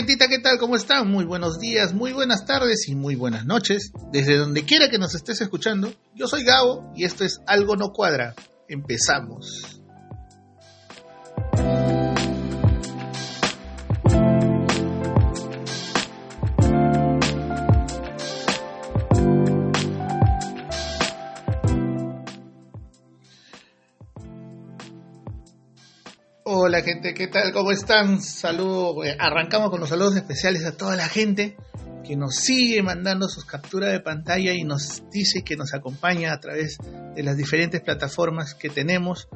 gentita, ¿qué tal? ¿Cómo están? Muy buenos días, muy buenas tardes y muy buenas noches. Desde donde quiera que nos estés escuchando, yo soy Gabo y esto es Algo No Cuadra. Empezamos. Hola gente, ¿qué tal? ¿Cómo están? Saludos, eh, arrancamos con los saludos especiales a toda la gente que nos sigue mandando sus capturas de pantalla y nos dice que nos acompaña a través de las diferentes plataformas que tenemos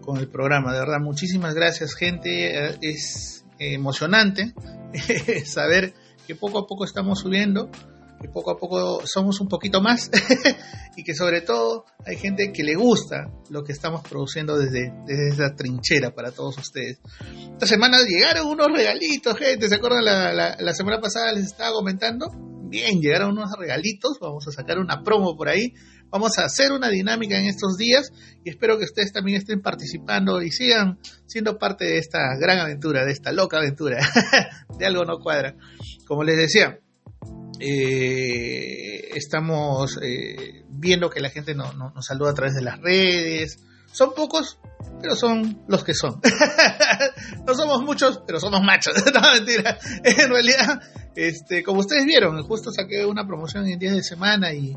con el programa. De verdad, muchísimas gracias gente. Eh, es emocionante saber que poco a poco estamos subiendo que poco a poco somos un poquito más y que sobre todo hay gente que le gusta lo que estamos produciendo desde, desde esa trinchera para todos ustedes. Esta semana llegaron unos regalitos, gente, ¿se acuerdan? La, la, la semana pasada les estaba comentando. Bien, llegaron unos regalitos, vamos a sacar una promo por ahí, vamos a hacer una dinámica en estos días y espero que ustedes también estén participando y sigan siendo parte de esta gran aventura, de esta loca aventura, de algo no cuadra. Como les decía, eh, estamos eh, viendo que la gente no, nos saluda a través de las redes. Son pocos, pero son los que son. no somos muchos, pero somos machos. no, mentira. En realidad, este, como ustedes vieron, justo saqué una promoción en días de semana y,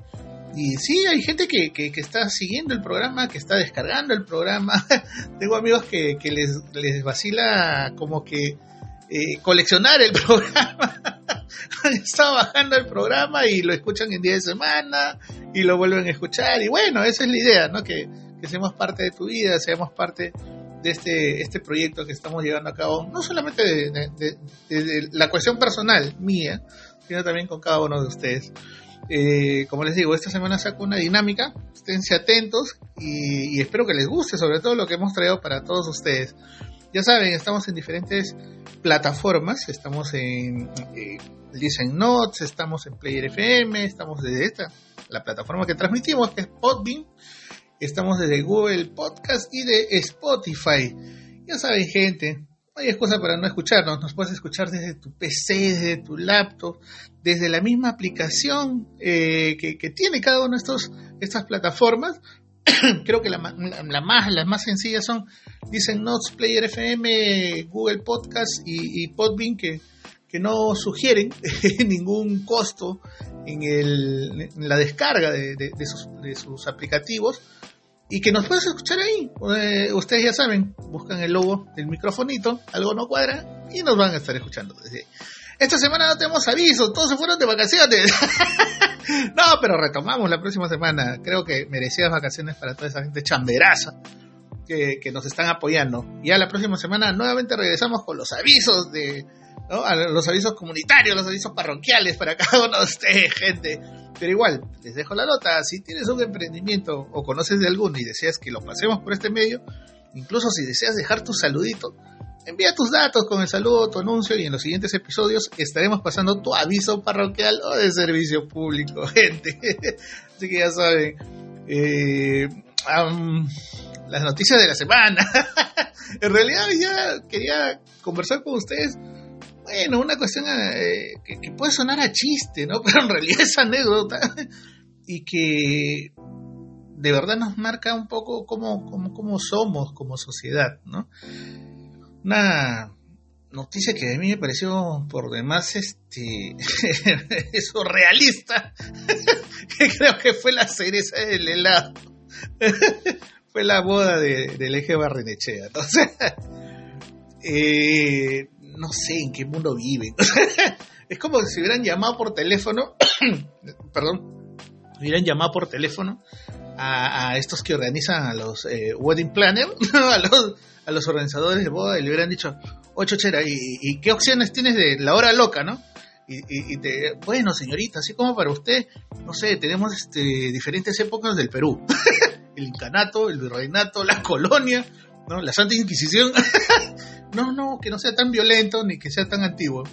y sí, hay gente que, que, está siguiendo el programa, que está descargando el programa. Tengo amigos que, que les, les vacila como que eh, coleccionar el programa. Estaba bajando el programa y lo escuchan en día de semana y lo vuelven a escuchar. Y bueno, esa es la idea, ¿no? Que, seamos parte de tu vida, seamos parte de este, este proyecto que estamos llevando a cabo, no solamente de, la cuestión personal mía, sino también con cada uno de ustedes. Eh, como les digo, esta semana saco una dinámica, esténse atentos y, y, espero que les guste, sobre todo lo que hemos traído para todos ustedes. Ya saben, estamos en diferentes plataformas, estamos en eh, Listen Notes, estamos en Player FM, estamos desde esta, la plataforma que transmitimos, que es Podbean, estamos desde Google Podcast y de Spotify. Ya saben, gente, no hay excusa para no escucharnos, nos puedes escuchar desde tu PC, desde tu laptop, desde la misma aplicación eh, que, tiene cada una de estas plataformas, creo que la, más, las más sencillas son, dicen Notes, Player FM, Google Podcast y, Podbean, que, que no sugieren ningún costo en, el, la descarga de, de, sus, de, sus, aplicativos y que nos puedes escuchar ahí. Eh, ustedes ya saben, buscan el logo del microfonito, algo no cuadra y nos van a estar escuchando desde esta semana no tenemos aviso, todos se fueron de vacaciones. no, pero retomamos la próxima semana. Creo que merecidas vacaciones para toda esa gente chamberaza que, nos están apoyando. Ya la próxima semana nuevamente regresamos con los avisos de, los avisos comunitarios, los avisos parroquiales para cada uno de ustedes, gente. Pero igual, les dejo la nota. Si tienes un emprendimiento o conoces de alguno y deseas que lo pasemos por este medio, incluso si deseas dejar tu saludito, Envía tus datos con el saludo, tu anuncio y en los siguientes episodios estaremos pasando tu aviso parroquial o de servicio público, gente. Así que ya saben, eh, las noticias de la semana. en realidad ya quería conversar con ustedes. Bueno, una cuestión eh, que, puede sonar a chiste, ¿no? Pero en realidad es anécdota y que de verdad nos marca un poco cómo, cómo, cómo somos como sociedad, ¿no? Una noticia que a mí me pareció por demás este surrealista que creo que fue la cereza del helado. Fue la boda de, del eje Barrenechea eh, no sé en qué mundo viven es como si hubieran llamado por teléfono perdón hubieran llamado por teléfono a, estos que organizan a los eh, wedding planners a los organizadores de boda y le hubieran dicho, ocho chera, ¿y, qué opciones tienes de la hora loca, no? Y, te, bueno, señorita, así como para usted, no sé, tenemos este, diferentes épocas del Perú. el incanato, el virreinato, la colonia, ¿no? La Santa Inquisición. no, no, que no sea tan violento ni que sea tan antiguo.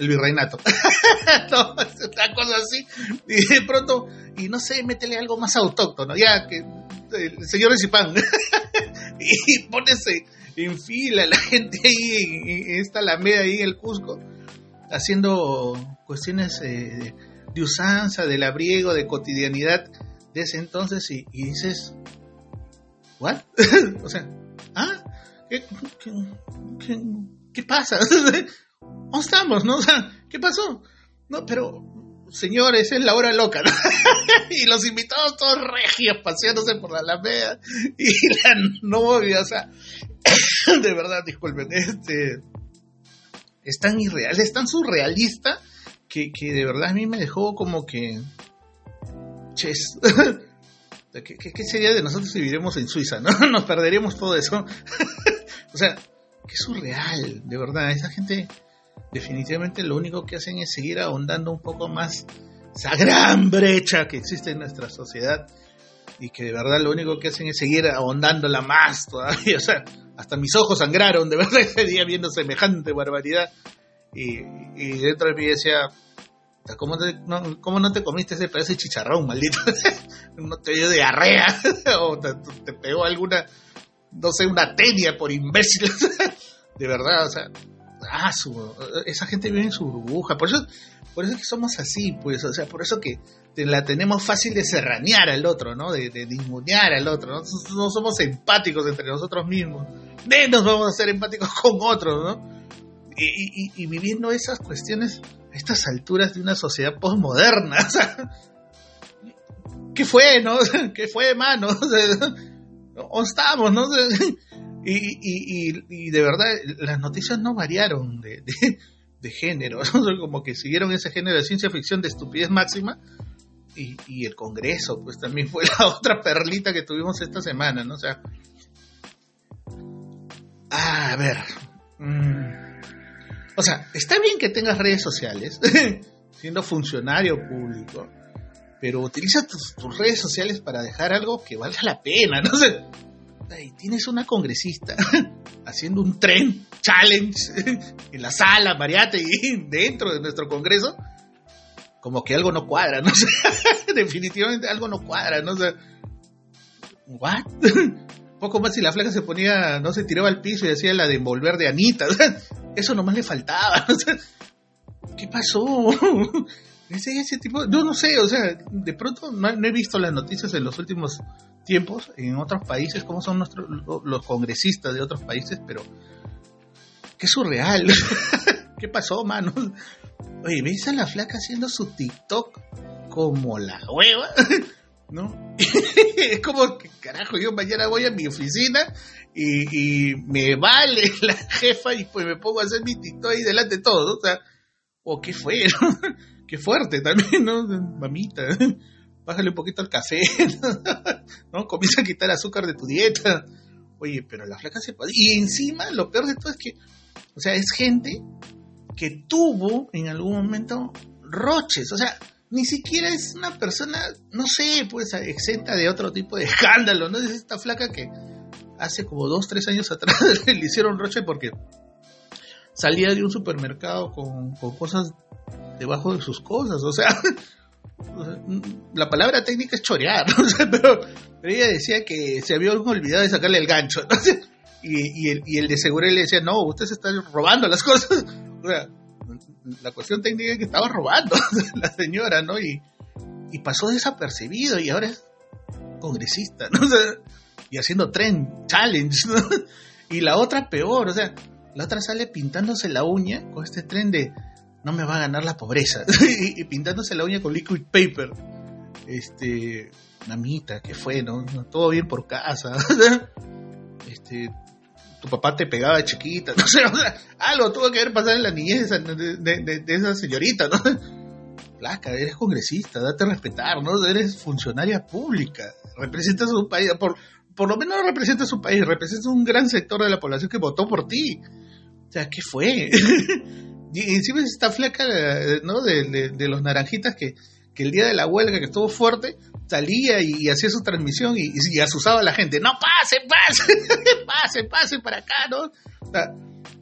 El virreinato. no, una cosa así. Y de pronto, y no sé, métele algo más autóctono, ya que el señor Zipán. y pones en fila la gente ahí en esta alameda ahí en el Cusco. haciendo cuestiones eh, de usanza, del abriego, de cotidianidad de ese entonces y, dices, ¿what? o sea, ¿ah? ¿Qué, qué, pasa? ¿Dónde estamos? ¿No? O sea, ¿qué pasó? No, pero, señores, es la hora loca, ¿no? y los invitados todos regios paseándose por la Alameda y la novia, o sea, de verdad, disculpen, este es tan irreal, es tan surrealista que, que de verdad a mí me dejó como que ches. ¿Qué, ¿Qué, sería de nosotros si viviéramos en Suiza? ¿no? Nos perderíamos todo eso. o sea, qué surreal, de verdad. Esa gente definitivamente lo único que hacen es seguir ahondando un poco más esa gran brecha que existe en nuestra sociedad y que de verdad lo único que hacen es seguir ahondándola más todavía. O sea, hasta mis ojos sangraron de verdad ese día viendo semejante barbaridad. Y, y dentro de mí decía, ¿cómo, no, ¿cómo no te comiste ese pedazo de chicharrón, maldito? no te dio diarrea o te, pegó alguna, no sé, una tenia por imbécil. de verdad, o sea, ah, esa gente vive en su burbuja. Por eso, por eso es que somos así, pues, o sea, por eso que la tenemos fácil de serranear al otro, ¿no? De, de al otro, ¿no? No somos empáticos entre nosotros mismos. Menos vamos a ser empáticos con otros, ¿no? Y, viviendo esas cuestiones a estas alturas de una sociedad postmoderna. ¿Qué fue, no? ¿Qué fue, mano? ¿Dónde estamos, no? Y, de verdad, las noticias no variaron de, de, género, como que siguieron ese género de ciencia ficción de estupidez máxima. Y, el Congreso, pues también fue la otra perlita que tuvimos esta semana, ¿no? O sea. a ver. Mm, o sea, está bien que tengas redes sociales, siendo funcionario público, pero utiliza tus, redes sociales para dejar algo que valga la pena, no sé. Y tienes una congresista haciendo un tren challenge en la sala, Mariate, y dentro de nuestro congreso, como que algo no cuadra, ¿no? sé. definitivamente algo no cuadra, ¿no? sé. ¿what? Poco más si la flaca se ponía, no se tiraba al piso y hacía la de envolver de Anita. Eso nomás le faltaba. ¿Qué pasó? Ese, ese tipo, yo no sé, o sea, de pronto no, he visto las noticias en los últimos tiempos en otros países, cómo son nuestros, los congresistas de otros países, pero qué surreal. ¿Qué pasó, mano? Oye, ¿ves a la flaca haciendo su TikTok como la hueva? ¿no? es como que, carajo, yo mañana voy a mi oficina y, me vale la jefa y pues me pongo a hacer mi TikTok ahí delante de todos, o sea, o qué fue, qué fuerte también, ¿no? Mamita, bájale un poquito al café, ¿no? Comienza a quitar azúcar de tu dieta. Oye, pero la flaca se Y encima, lo peor de todo es que, o sea, es gente que tuvo en algún momento roches, o sea, ni siquiera es una persona, no sé, pues exenta de otro tipo de escándalo, ¿no? Es esta flaca que hace como dos, tres años atrás le hicieron roche porque salía de un supermercado con, cosas debajo de sus cosas, o sea, la palabra técnica es chorear, ¿no? pero, ella decía que se había olvidado de sacarle el gancho, ¿no? y, y, el, y el de seguridad le decía, no, usted se está robando las cosas, o sea, la cuestión técnica es que estaba robando la señora, ¿no? Y, y pasó desapercibido y ahora es congresista, ¿no? y haciendo tren challenge, ¿no? Y la otra peor, o sea, la otra sale pintándose la uña con este tren de no me va a ganar la pobreza y, pintándose la uña con liquid paper. Este, mamita, ¿qué fue, no? Todo bien por casa. este, tu papá te pegaba de chiquita, no sé, o sea, algo tuvo que ver pasar en la niñez de, esa señorita, ¿no? Placa, eres congresista, date a respetar, ¿no? Eres funcionaria pública, representas un país, por, por lo menos representas un país, representas un gran sector de la población que votó por ti. O sea, ¿qué fue? Y encima esta flaca, ¿no? De, de los naranjitas que, el día de la huelga que estuvo fuerte, salía y, hacía su transmisión y, asusaba a la gente, no, pasen, pasen, pasen, pasen para acá, ¿no?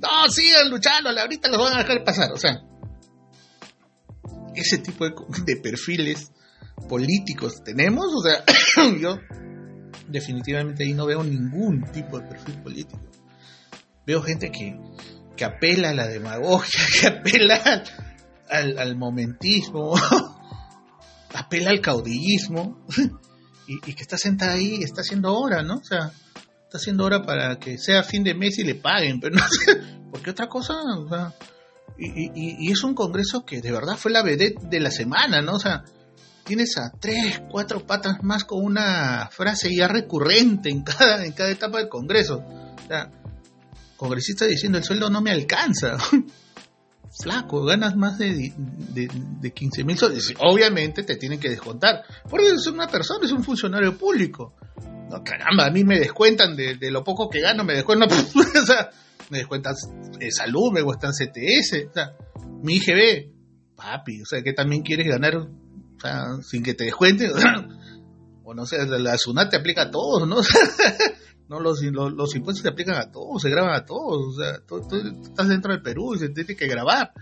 No, sigan luchando, ahorita los van a dejar pasar, o sea, ese tipo de, perfiles políticos tenemos, o sea, yo definitivamente ahí no veo ningún tipo de perfil político. Veo gente que, que apela a la demagogia, que apela al, momentismo, apela al caudillismo, y, que está sentada ahí, está haciendo hora, ¿no? O sea, está haciendo hora para que sea fin de mes y le paguen, pero no sé, porque otra cosa, o sea, y, y, es un congreso que de verdad fue la vedette de la semana, ¿no? O sea, tienes a tres, cuatro patas más con una frase ya recurrente en cada, en cada etapa del congreso. O sea, congresista diciendo el sueldo no me alcanza. Flaco, ganas más de, de, 15 mil soles. Obviamente te tienen que descontar. Porque es una persona, es un funcionario público. No, caramba, a mí me descuentan de, lo poco que gano, me descuentan, salud, me descuentan CTS, o sea, mi IGB, papi, o sea, que también quieres ganar, o sea, sin que te descuenten, o, no sé, la, SUNAT te aplica a todos, ¿no? No los, los, impuestos se aplican a todos, se graban a todos, o sea, tú, estás dentro del Perú y se tiene que grabar.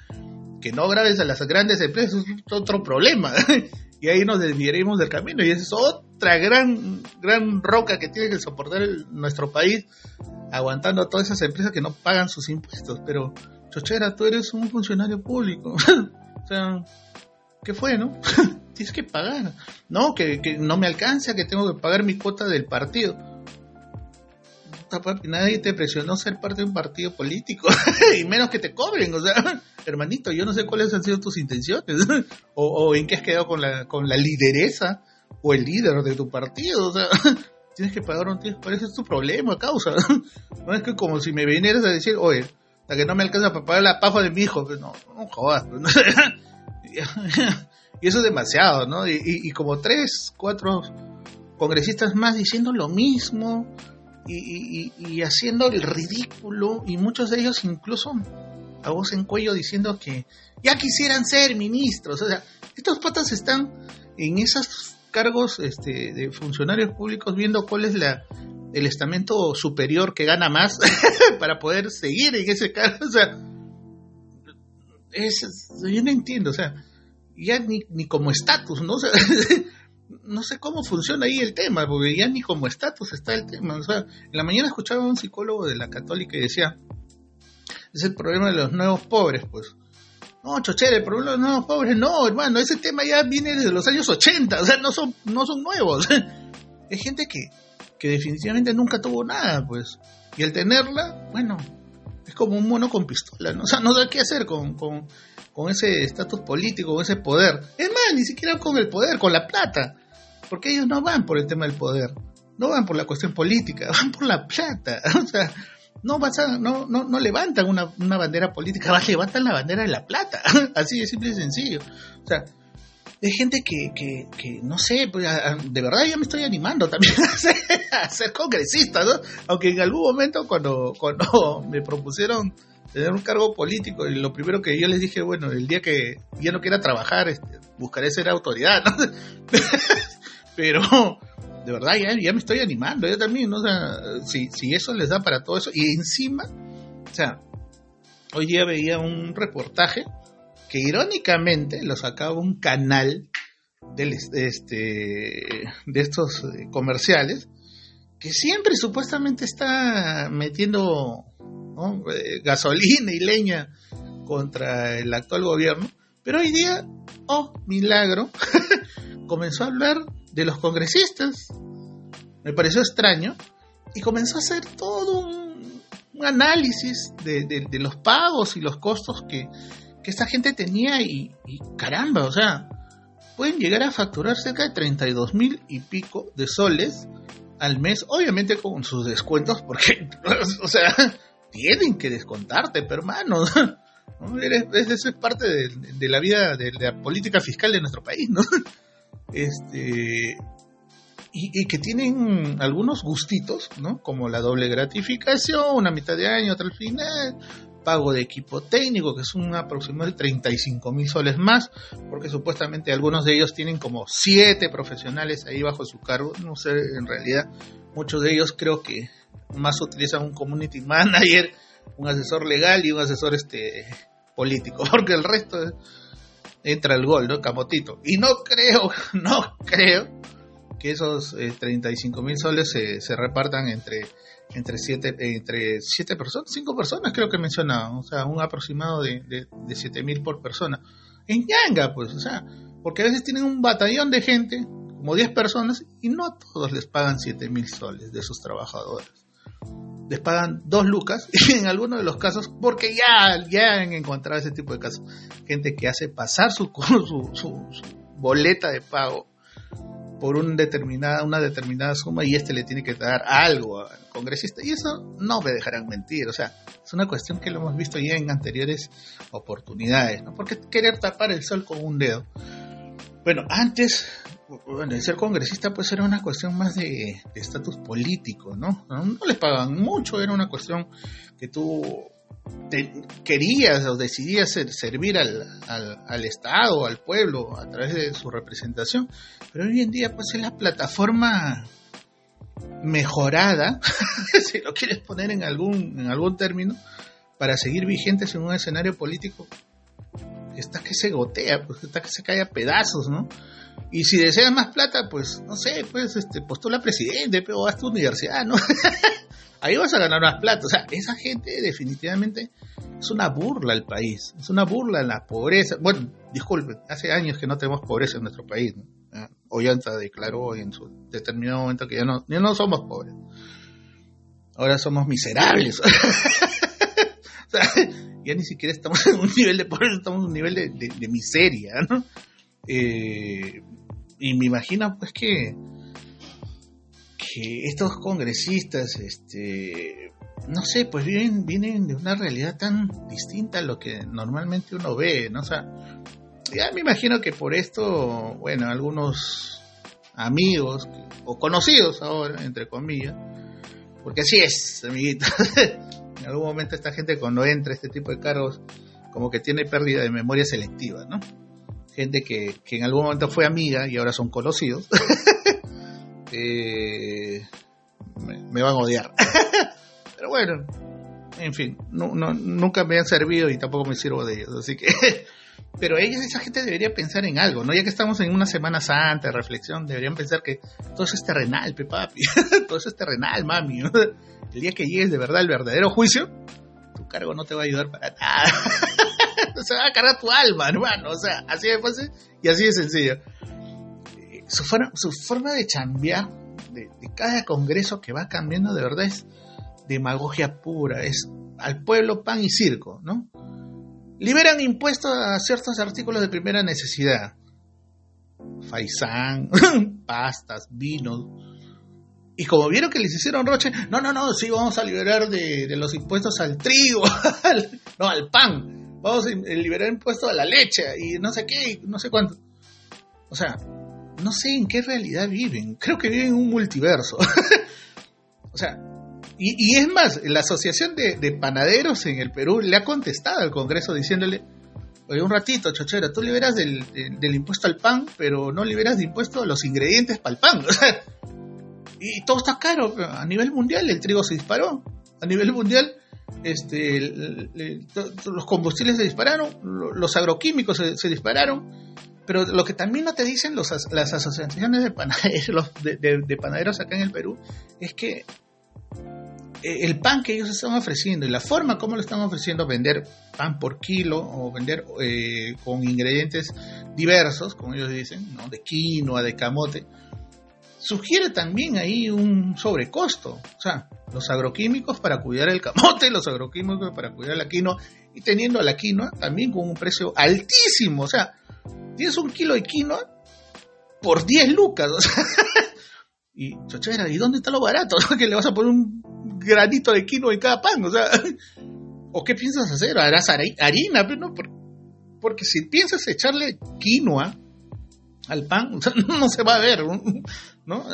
Que no grabes a las grandes empresas es otro problema. y ahí nos desviaremos del camino y esa es otra gran gran roca que tiene que soportar nuestro país aguantando a todas esas empresas que no pagan sus impuestos pero chochera tú eres un funcionario público o sea ¿qué fue no? tienes que pagar no que, que no me alcanza que tengo que pagar mi cuota del partido nadie te presionó ser parte de un partido político, y menos que te cobren, o sea, hermanito, yo no sé cuáles han sido tus intenciones, o, en qué has quedado con la, con la lideresa o el líder de tu partido, o sea, tienes que pagar un tiempo, ese es tu problema, causa, no es que como si me vinieras a decir, oye, la que no me alcanza para pagar la paja de mi hijo, pues no, no jodas, pues, y eso es demasiado, ¿no? y como tres, cuatro congresistas más diciendo lo mismo, y, haciendo el ridículo y muchos de ellos incluso a voz en cuello diciendo que ya quisieran ser ministros. O sea, estos patas están en esos cargos este, de funcionarios públicos viendo cuál es la, el estamento superior que gana más para poder seguir en ese cargo. O sea, es, yo no entiendo, o sea, ya ni, ni como estatus, ¿no? O sea, no sé cómo funciona ahí el tema, porque ya ni como estatus está el tema. O sea, en la mañana escuchaba a un psicólogo de la católica y decía, es el problema de los nuevos pobres, pues. No, chochera, el problema de los nuevos pobres, no, hermano, ese tema ya viene desde los años 80, o sea, no son, no son nuevos. es gente que, que definitivamente nunca tuvo nada, pues. Y al tenerla, bueno, es como un mono con pistola, ¿no? O sea, no sabe qué hacer con, con, con ese estatus político, con ese poder. Es más, ni siquiera con el poder, con la plata. Porque ellos no van por el tema del poder, no van por la cuestión política, van por la plata. O sea, no, no, no, no levantan una, una bandera política, levantan la bandera de la plata. Así de simple y sencillo. O sea, hay gente que, que, que no sé, pues, de verdad ya me estoy animando también a ser, a ser congresista, ¿no? Aunque en algún momento cuando, cuando me propusieron tener un cargo político y lo primero que yo les dije, bueno, el día que ya no quiera trabajar, este, buscaré ser autoridad, ¿no? Pero de verdad ya, ya me estoy animando, yo también, ¿no? Si, si eso les da para todo eso, y encima, o sea, hoy día veía un reportaje que irónicamente lo sacaba un canal de, este, de estos eh, comerciales que siempre supuestamente está metiendo eh, gasolina y leña contra el actual gobierno, pero hoy día, oh, milagro, comenzó a hablar de los congresistas. Me pareció extraño y comenzó a hacer todo un, análisis de, los pagos y los costos que, que esta gente tenía y, caramba, o sea, pueden llegar a facturar cerca de 32 mil y pico de soles al mes, obviamente con sus descuentos, porque, o sea, tienen que descontarte, pero hermano, ¿no? es parte de, la vida, de la política fiscal de nuestro país, ¿no? Este, y, y, que tienen algunos gustitos, ¿no? Como la doble gratificación, una mitad de año, otra al final, pago de equipo técnico, que es un aproximado de 35 mil soles más, porque supuestamente algunos de ellos tienen como siete profesionales ahí bajo su cargo, no sé, en realidad muchos de ellos creo que más utilizan un community manager, un asesor legal y un asesor este político, porque el resto entra el gol, ¿no? Camotito. Y no creo, no creo que esos 35 mil soles se, repartan entre entre siete, entre siete personas, cinco personas creo que mencionaba, o sea, un aproximado de, de, siete mil por persona. En Yanga, pues, o sea, porque a veces tienen un batallón de gente, como 10 personas, y no a todos les pagan siete mil soles de sus trabajadores. Les pagan dos lucas, y en algunos de los casos, porque ya, ya han encontrado ese tipo de casos, gente que hace pasar su, su, su boleta de pago por un determinada, una determinada suma y este le tiene que dar algo al congresista. Y eso no me dejarán mentir. O sea, es una cuestión que lo hemos visto ya en anteriores oportunidades, ¿no? Porque querer tapar el sol con un dedo. Bueno, antes, bueno, el ser congresista pues era una cuestión más de estatus político, ¿no? ¿no? les pagaban mucho, era una cuestión que tú querías o decidías servir al, al, al, Estado, al pueblo, a través de su representación. Pero hoy en día, pues es la plataforma mejorada, si lo quieres poner en algún, en algún término, para seguir vigentes en un escenario político está que se gotea, pues está que se cae a pedazos, ¿no? Y si deseas más plata, pues, no sé, pues, este, postula presidente, pero haz tu universidad, ¿no? ahí vas a ganar más plata. O sea, esa gente definitivamente es una burla al país, es una burla a la pobreza. Bueno, disculpen, hace años que no tenemos pobreza en nuestro país. ¿no? Ah, Ollanta declaró en su determinado momento que ya no, ya no somos pobres. Ahora somos miserables. o sea, ya ni siquiera estamos en un nivel de pobreza, estamos en un nivel de, miseria, ¿no? Eh, y me imagino pues que que estos congresistas, este, no sé, pues vienen, vienen de una realidad tan distinta a lo que normalmente uno ve, ¿no? O sea, ya me imagino que por esto, bueno, algunos amigos o conocidos ahora, entre comillas, porque así es, amiguitos. en algún momento esta gente cuando entra a este tipo de cargos, como que tiene pérdida de memoria selectiva, ¿no? Gente que, que en algún momento fue amiga y ahora son conocidos. eh, me, van a odiar. Pero bueno, en fin, no, nunca me han servido y tampoco me sirvo de ellos. Así que, pero ellos, esa gente debería pensar en algo, ¿no? Ya que estamos en una Semana Santa, reflexión, deberían pensar que todo eso es terrenal, pe papi. todo eso es terrenal, mami. El día que llegues de verdad al verdadero juicio, tu cargo no te va a ayudar para nada. Se va a cargar tu alma, hermano. O sea, así de fácil y así de sencillo su, forma, su forma de cambiar de, cada congreso que va cambiando de verdad es demagogia pura, es al pueblo pan y circo, ¿no? Liberan impuestos a ciertos artículos de primera necesidad. Faisán, pastas, vinos. Y como vieron que les hicieron roche, no, no, no, sí, vamos a liberar de los impuestos al trigo, no, al pan. Vamos a liberar impuestos a la leche y no sé qué, no sé cuánto. O sea, no sé en qué realidad viven. Creo que viven en un multiverso. o sea, y, es más, la Asociación de, Panaderos en el Perú le ha contestado al Congreso diciéndole, oye, un ratito, chochera, tú liberas del, impuesto al pan, pero no liberas de impuesto a los ingredientes para el pan. y todo está caro. A nivel mundial el trigo se disparó. A nivel mundial este, los combustibles se dispararon, los agroquímicos se dispararon pero lo que también no te dicen los, las asociaciones de panaderos, de, panaderos acá en el Perú es que eh, el pan que ellos están ofreciendo y la forma como lo están ofreciendo, vender pan por kilo o vender eh, con ingredientes diversos, como ellos dicen, ¿no? de quinoa, de camote, sugiere también ahí un sobrecosto. O sea, los agroquímicos para cuidar el camote, los agroquímicos para cuidar la quinoa y teniendo la quinoa también con un precio altísimo. O sea, tienes un kilo de quinoa por 10 lucas. y, chochera, ¿y dónde está lo barato? que le vas a poner un granito de quinoa en cada pan. O sea, ¿o qué piensas hacer? ¿Harás harina? Pero no, porque si piensas echarle quinoa al pan, no se va a ver, ¿no?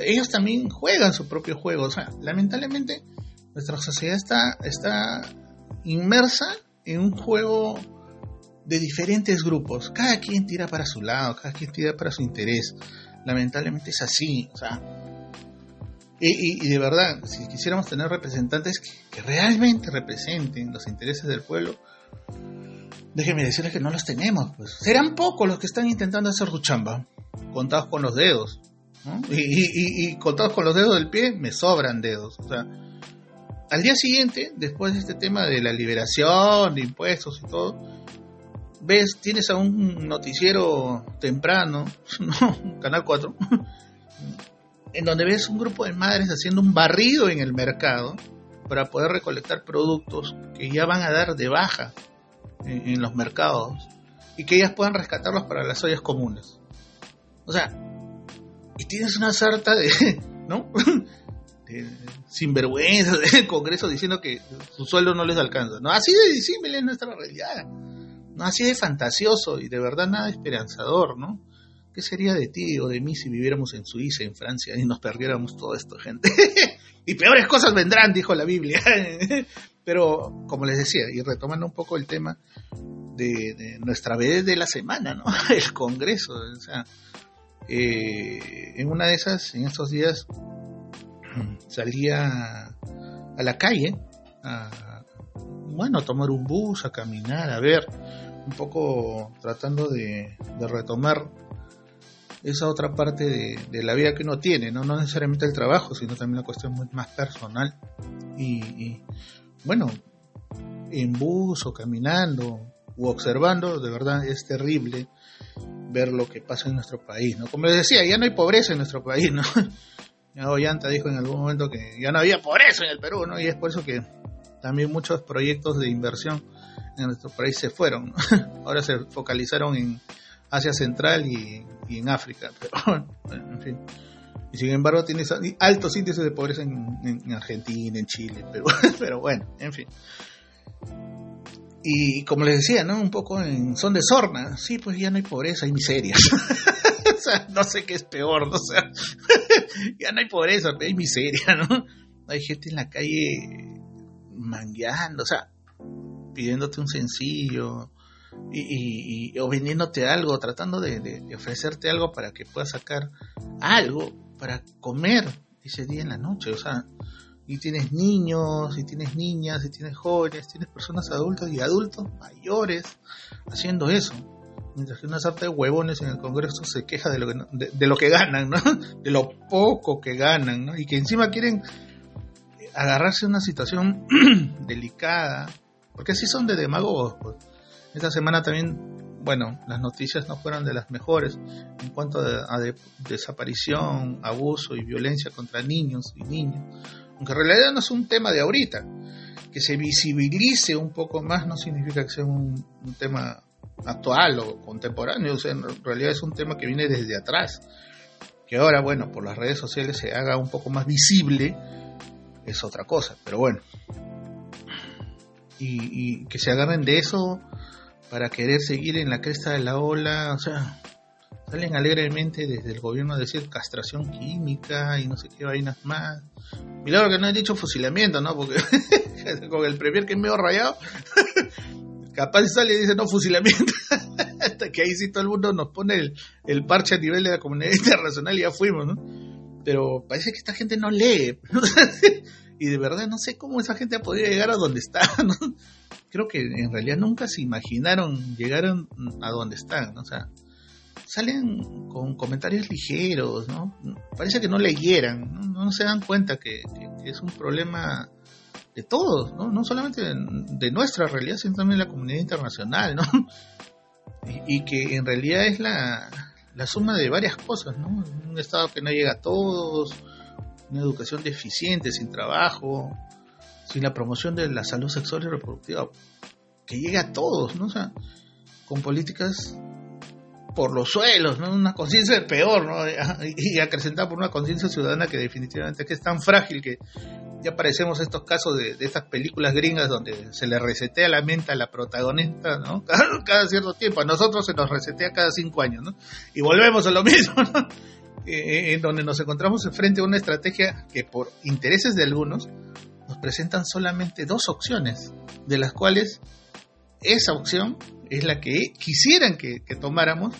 ellos también juegan su propio juego. O sea, lamentablemente nuestra sociedad está, está inmersa en un juego de diferentes grupos. Cada quien tira para su lado, cada quien tira para su interés. Lamentablemente es así. O sea, y, de verdad, si quisiéramos tener representantes que, realmente representen los intereses del pueblo, déjenme decirles que no los tenemos. Pues. Serán pocos los que están intentando hacer su chamba. Contados con los dedos. Y, y, contados con los dedos del pie, me sobran dedos. O sea, al día siguiente, después de este tema de la liberación de impuestos y todo, ves, tienes a un noticiero temprano, ¿no? Canal 4, en donde ves un grupo de madres haciendo un barrido en el mercado para poder recolectar productos que ya van a dar de baja en, los mercados y que ellas puedan rescatarlos para las ollas comunes. O sea, y tienes una sarta de, ¿no? De sinvergüenza del Congreso diciendo que su sueldo no les alcanza. No, así de disímil es nuestra realidad. No, así de fantasioso y de verdad nada esperanzador, ¿no? ¿Qué sería de ti o de mí si viviéramos en Suiza, en Francia y nos perdiéramos todo esto, gente? y peores cosas vendrán, dijo la Biblia. Pero, como les decía, y retomando un poco el tema de, nuestra vez de la semana, ¿no? El Congreso. O sea, eh, en una de esas, en estos días, salía a la calle a, bueno, a tomar un bus, a caminar, a ver, un poco tratando de, retomar esa otra parte de, la vida que uno tiene, ¿no? no necesariamente el trabajo, sino también la cuestión muy más personal. y, bueno, en bus o caminando o observando, de verdad es terrible ver lo que pasa en nuestro país, ¿no? Como les decía, ya no hay pobreza en nuestro país, ¿no? Ya Ollanta dijo en algún momento que ya no había pobreza en el Perú, ¿no? Y es por eso que también muchos proyectos de inversión en nuestro país se fueron, ¿no? Ahora se focalizaron en Asia Central y, en África, pero bueno, en fin. Y sin embargo tiene altos índices de pobreza en, Argentina, en Chile, pero bueno, en fin. Y como les decía, ¿no? Un poco en son de sorna. Sí, pues ya no hay pobreza, hay miseria. o sea, no sé qué es peor, ¿no? O ya no hay pobreza, hay miseria, ¿no? Hay gente en la calle mangueando, o sea, pidiéndote un sencillo y, o vendiéndote algo, tratando de, ofrecerte algo para que puedas sacar algo para comer ese día en la noche, o sea, y tienes niños, y tienes niñas, y tienes jóvenes, tienes personas adultas y adultos mayores haciendo eso. Mientras que una sarta de huevones en el Congreso se queja de lo que, de, lo que ganan, ¿no? De lo poco que ganan, ¿no? Y que encima quieren agarrarse a una situación delicada, porque así son de demagogos, pues. Esta semana también, bueno, las noticias no fueron de las mejores en cuanto a, desaparición, abuso y violencia contra niños y niñas aunque en realidad no es un tema de ahorita. Que se visibilice un poco más no significa que sea un, tema actual o contemporáneo, o sea, en realidad es un tema que viene desde atrás. Que ahora, bueno, por las redes sociales se haga un poco más visible, es otra cosa, pero bueno. Y, y que se agarren de eso para querer seguir en la cresta de la ola, o sea, salen alegremente desde el gobierno a decir castración química y no sé qué vainas más. Milagro que no he dicho fusilamiento, ¿no? Porque con el premier que es medio rayado, capaz sale y dice no fusilamiento. Hasta que ahí sí todo el mundo nos pone el, parche a nivel de la comunidad internacional y ya fuimos, ¿no? Pero parece que esta gente no lee. y de verdad no sé cómo esa gente ha podido llegar a donde está, ¿no? Creo que en realidad nunca se imaginaron llegar a donde están, ¿no? O sea, salen con comentarios ligeros, ¿no? Parece que no leyeran, no, no se dan cuenta que, es un problema de todos, ¿no? No solamente de, nuestra realidad, sino también de la comunidad internacional, ¿no? Y, que en realidad es la, la, suma de varias cosas, ¿no? Un Estado que no llega a todos, una educación deficiente, sin trabajo, sin la promoción de la salud sexual y reproductiva, que llega a todos, ¿no? O sea, con políticas por los suelos, ¿no? Una conciencia peor, ¿no? Y acrecentada por una conciencia ciudadana que definitivamente es tan frágil que ya parecemos estos casos de, estas películas gringas donde se le resetea la mente a la protagonista, ¿no? Cada, cierto tiempo. A nosotros se nos resetea cada cinco años, ¿no? Y volvemos a lo mismo, ¿no? Eh, en donde nos encontramos frente a una estrategia que por intereses de algunos nos presentan solamente dos opciones, de las cuales esa opción es la que quisieran que, tomáramos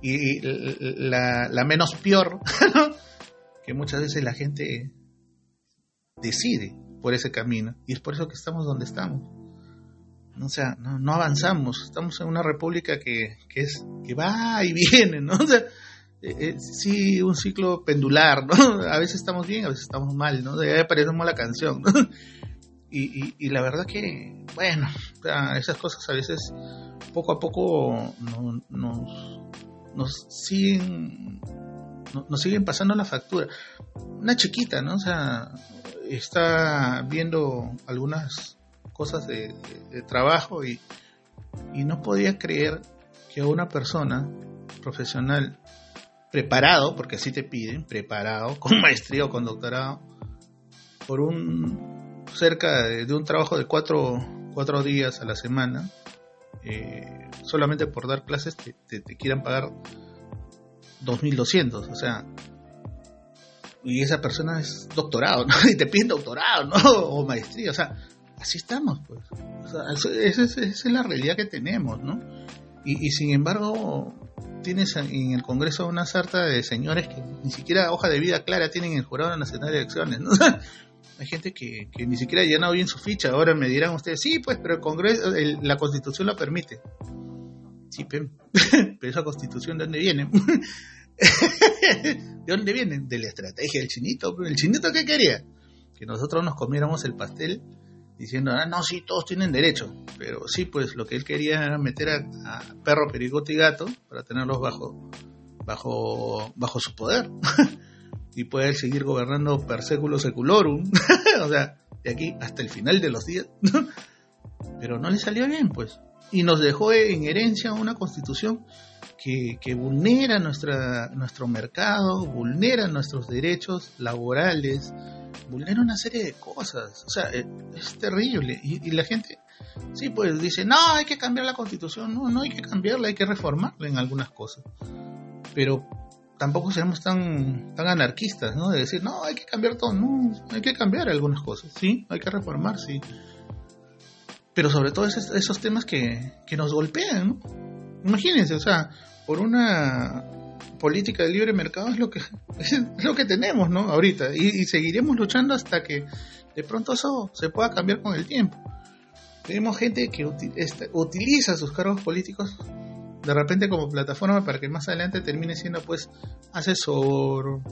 y la, menos peor, que muchas veces la gente decide por ese camino y es por eso que estamos donde estamos. O sea, no, avanzamos, estamos en una república que, es, que va y viene, ¿no? eh, eh, sí un ciclo pendular, ¿no? A veces estamos bien, a veces estamos mal, ¿no? De ahí aparecemos la canción, ¿no? Y, la verdad que, bueno, esas cosas a veces poco a poco nos, nos siguen nos siguen pasando la factura. Una chiquita, ¿no? O sea, está viendo algunas cosas de, trabajo y, y no podía creer que una persona profesional preparado, porque así te piden, preparado, con maestría o con doctorado, por un cerca de, un trabajo de cuatro, cuatro, días a la semana, eh, solamente por dar clases te, te, quieran pagar 2.200, o sea, y esa persona es doctorado, ¿no? Y te piden doctorado, ¿no? O maestría, o sea, así estamos, pues. O sea, esa, es, la realidad que tenemos, ¿no? Y, y sin embargo, tienes en el Congreso una sarta de señores que ni siquiera hoja de vida clara tienen en el Jurado Nacional de Elecciones. ¿no? Hay gente que, ni siquiera ha llenado bien su ficha. Ahora me dirán ustedes, sí, pues, pero el Congreso, la Constitución lo permite. Sí, pero, esa Constitución, ¿de dónde viene? ¿De dónde viene? De la estrategia del chinito. ¿El chinito qué quería? Que nosotros nos comiéramos el pastel diciendo, ah, no, sí, todos tienen derecho. Pero sí, pues lo que él quería era meter a, perro, pericote y gato para tenerlos bajo, bajo, bajo su poder. y poder seguir gobernando per seculo seculorum. o sea, de aquí hasta el final de los días. Pero no le salió bien, pues. Y nos dejó en herencia una constitución que, que, vulnera nuestra, nuestro mercado, vulnera nuestros derechos laborales, vulnera una serie de cosas. O sea, eh, es, terrible. Y, la gente, sí, pues dice, no, hay que cambiar la constitución. No, no hay que cambiarla, hay que reformarla en algunas cosas. Pero tampoco seremos tan, tan anarquistas, ¿no? De decir, no, hay que cambiar todo. Hay que cambiar algunas cosas. Sí, hay que reformar, sí. Pero sobre todo esos, temas que, que nos golpean, ¿no? Imagínense, o sea, por una política de libre mercado es lo que es lo que tenemos, ¿no? Ahorita y, seguiremos luchando hasta que de pronto eso se pueda cambiar con el tiempo. Tenemos gente que este, utiliza sus cargos políticos de repente como plataforma para que más adelante termine siendo pues asesor,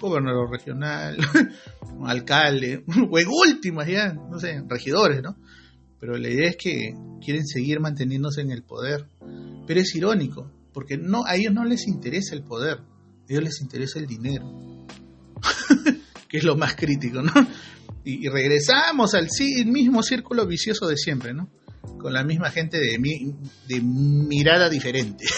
gobernador regional, alcalde, o en últimas ya, no sé, regidores, ¿no? Pero la idea es que quieren seguir manteniéndose en el poder. Pero es irónico, porque no, a ellos no les interesa el poder, a ellos les interesa el dinero, que es lo más crítico, ¿no? Y, regresamos al mismo círculo vicioso de siempre, ¿no? Con la misma gente de, de mirada diferente.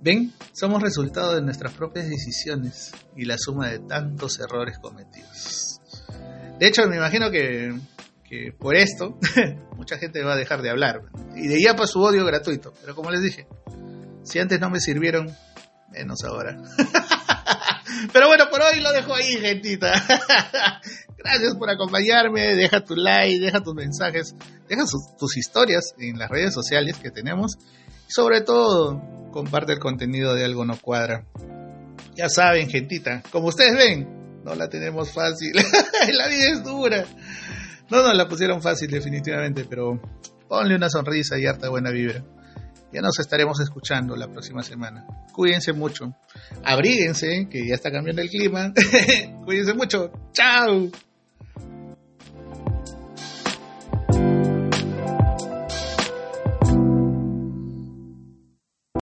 ¿Ven? Somos resultado de nuestras propias decisiones y la suma de tantos errores cometidos. De hecho, me imagino que por esto mucha gente va a dejar de hablar. Y de para su odio gratuito. Pero como les dije, si antes no me sirvieron, menos ahora. Pero bueno, por hoy lo dejo ahí, gentita. Gracias por acompañarme. Deja tu like, deja tus mensajes, deja tus historias en las redes sociales que tenemos. Y sobre todo, comparte el contenido de Algo No Cuadra. Ya saben, gentita, como ustedes ven, no la tenemos fácil. la vida es dura. No nos la pusieron fácil definitivamente, pero ponle una sonrisa y harta buena vibra. Ya nos estaremos escuchando la próxima semana. Cuídense mucho. Abríguense, que ya está cambiando el clima. Cuídense mucho. Chao.